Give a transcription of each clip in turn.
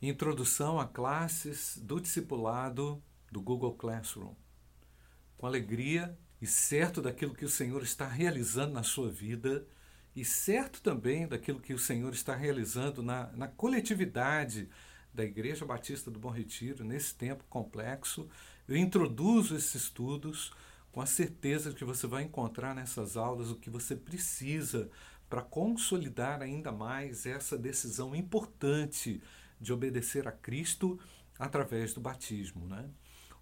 Introdução a classes do discipulado do Google Classroom. Com alegria e certo daquilo que o Senhor está realizando na sua vida e certo também daquilo que o Senhor está realizando na, na coletividade da Igreja Batista do Bom Retiro, nesse tempo complexo, eu introduzo esses estudos com a certeza de que você vai encontrar nessas aulas o que você precisa para consolidar ainda mais essa decisão importante de obedecer a Cristo através do batismo. Né?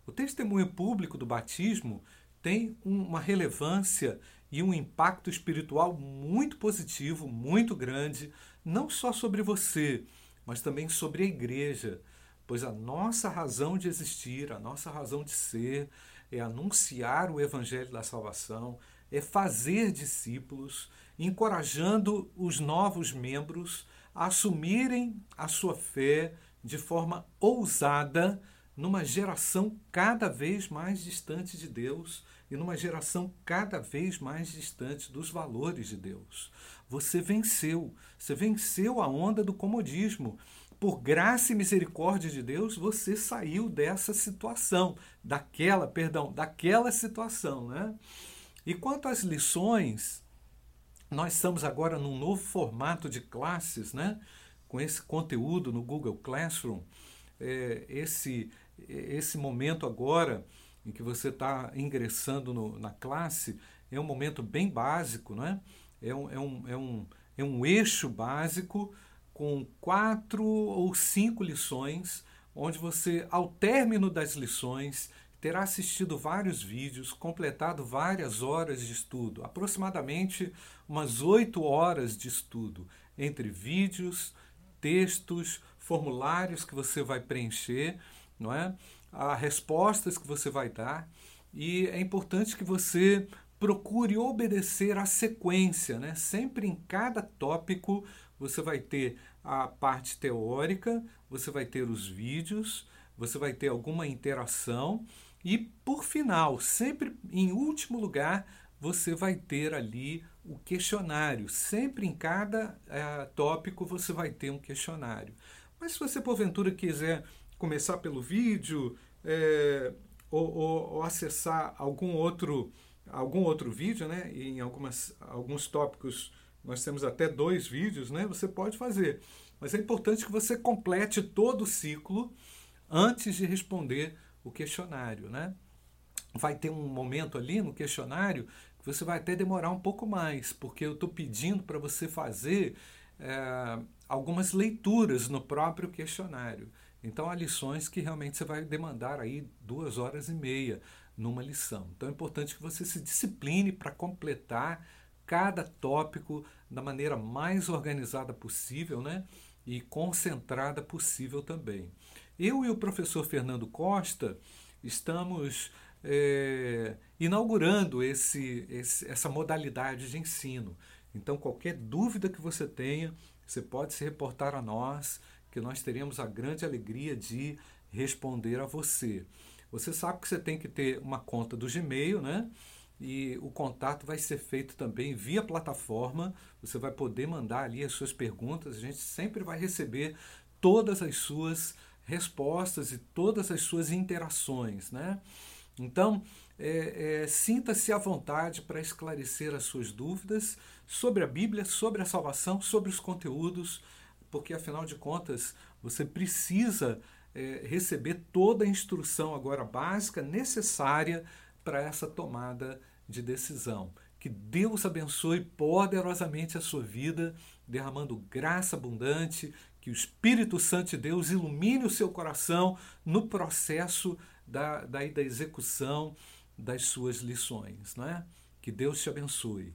O testemunho público do batismo tem uma relevância e um impacto espiritual muito positivo, muito grande, não só sobre você, mas também sobre a igreja, pois a nossa razão de existir, a nossa razão de ser, é anunciar o evangelho da salvação, é fazer discípulos, encorajando os novos membros assumirem a sua fé de forma ousada numa geração cada vez mais distante de Deus e numa geração cada vez mais distante dos valores de Deus. Você venceu, você venceu a onda do comodismo. Por graça e misericórdia de Deus, você saiu dessa situação, daquela, perdão, daquela situação, né? E quanto às lições, nós estamos agora num novo formato de classes, né? com esse conteúdo no Google Classroom. É, esse, esse momento agora em que você está ingressando no, na classe é um momento bem básico, né? é, um, é, um, é, um, é um eixo básico com quatro ou cinco lições, onde você, ao término das lições, terá assistido vários vídeos, completado várias horas de estudo, aproximadamente umas oito horas de estudo, entre vídeos, textos, formulários que você vai preencher, não é? Há respostas que você vai dar e é importante que você procure obedecer a sequência, né? Sempre em cada tópico você vai ter a parte teórica, você vai ter os vídeos, você vai ter alguma interação e, por final, sempre em último lugar, você vai ter ali o questionário. Sempre em cada é, tópico você vai ter um questionário. Mas se você, porventura, quiser começar pelo vídeo é, ou, ou, ou, acessar algum outro, algum outro vídeo, né? em algumas, alguns tópicos nós temos até dois vídeos, né? você pode fazer. Mas é importante que você complete todo o ciclo antes de responder o questionário, né? Vai ter um momento ali no questionário que você vai até demorar um pouco mais, porque eu estou pedindo para você fazer é, algumas leituras no próprio questionário. Então, há lições que realmente você vai demandar aí duas horas e meia numa lição. Então, é importante que você se discipline para completar cada tópico da maneira mais organizada possível, né? E concentrada possível também. Eu e o professor Fernando Costa estamos é, inaugurando esse, esse, essa modalidade de ensino. Então, qualquer dúvida que você tenha, você pode se reportar a nós, que nós teremos a grande alegria de responder a você. Você sabe que você tem que ter uma conta do Gmail, né? E o contato vai ser feito também via plataforma. Você vai poder mandar ali as suas perguntas. A gente sempre vai receber todas as suas respostas e todas as suas interações. Né? Então, é, é, sinta-se à vontade para esclarecer as suas dúvidas sobre a Bíblia, sobre a salvação, sobre os conteúdos, porque afinal de contas você precisa é, receber toda a instrução agora básica necessária para essa tomada de decisão. Que Deus abençoe poderosamente a sua vida, derramando graça abundante, que o Espírito Santo de Deus ilumine o seu coração no processo da, da, da execução das suas lições. Não é? Que Deus te abençoe.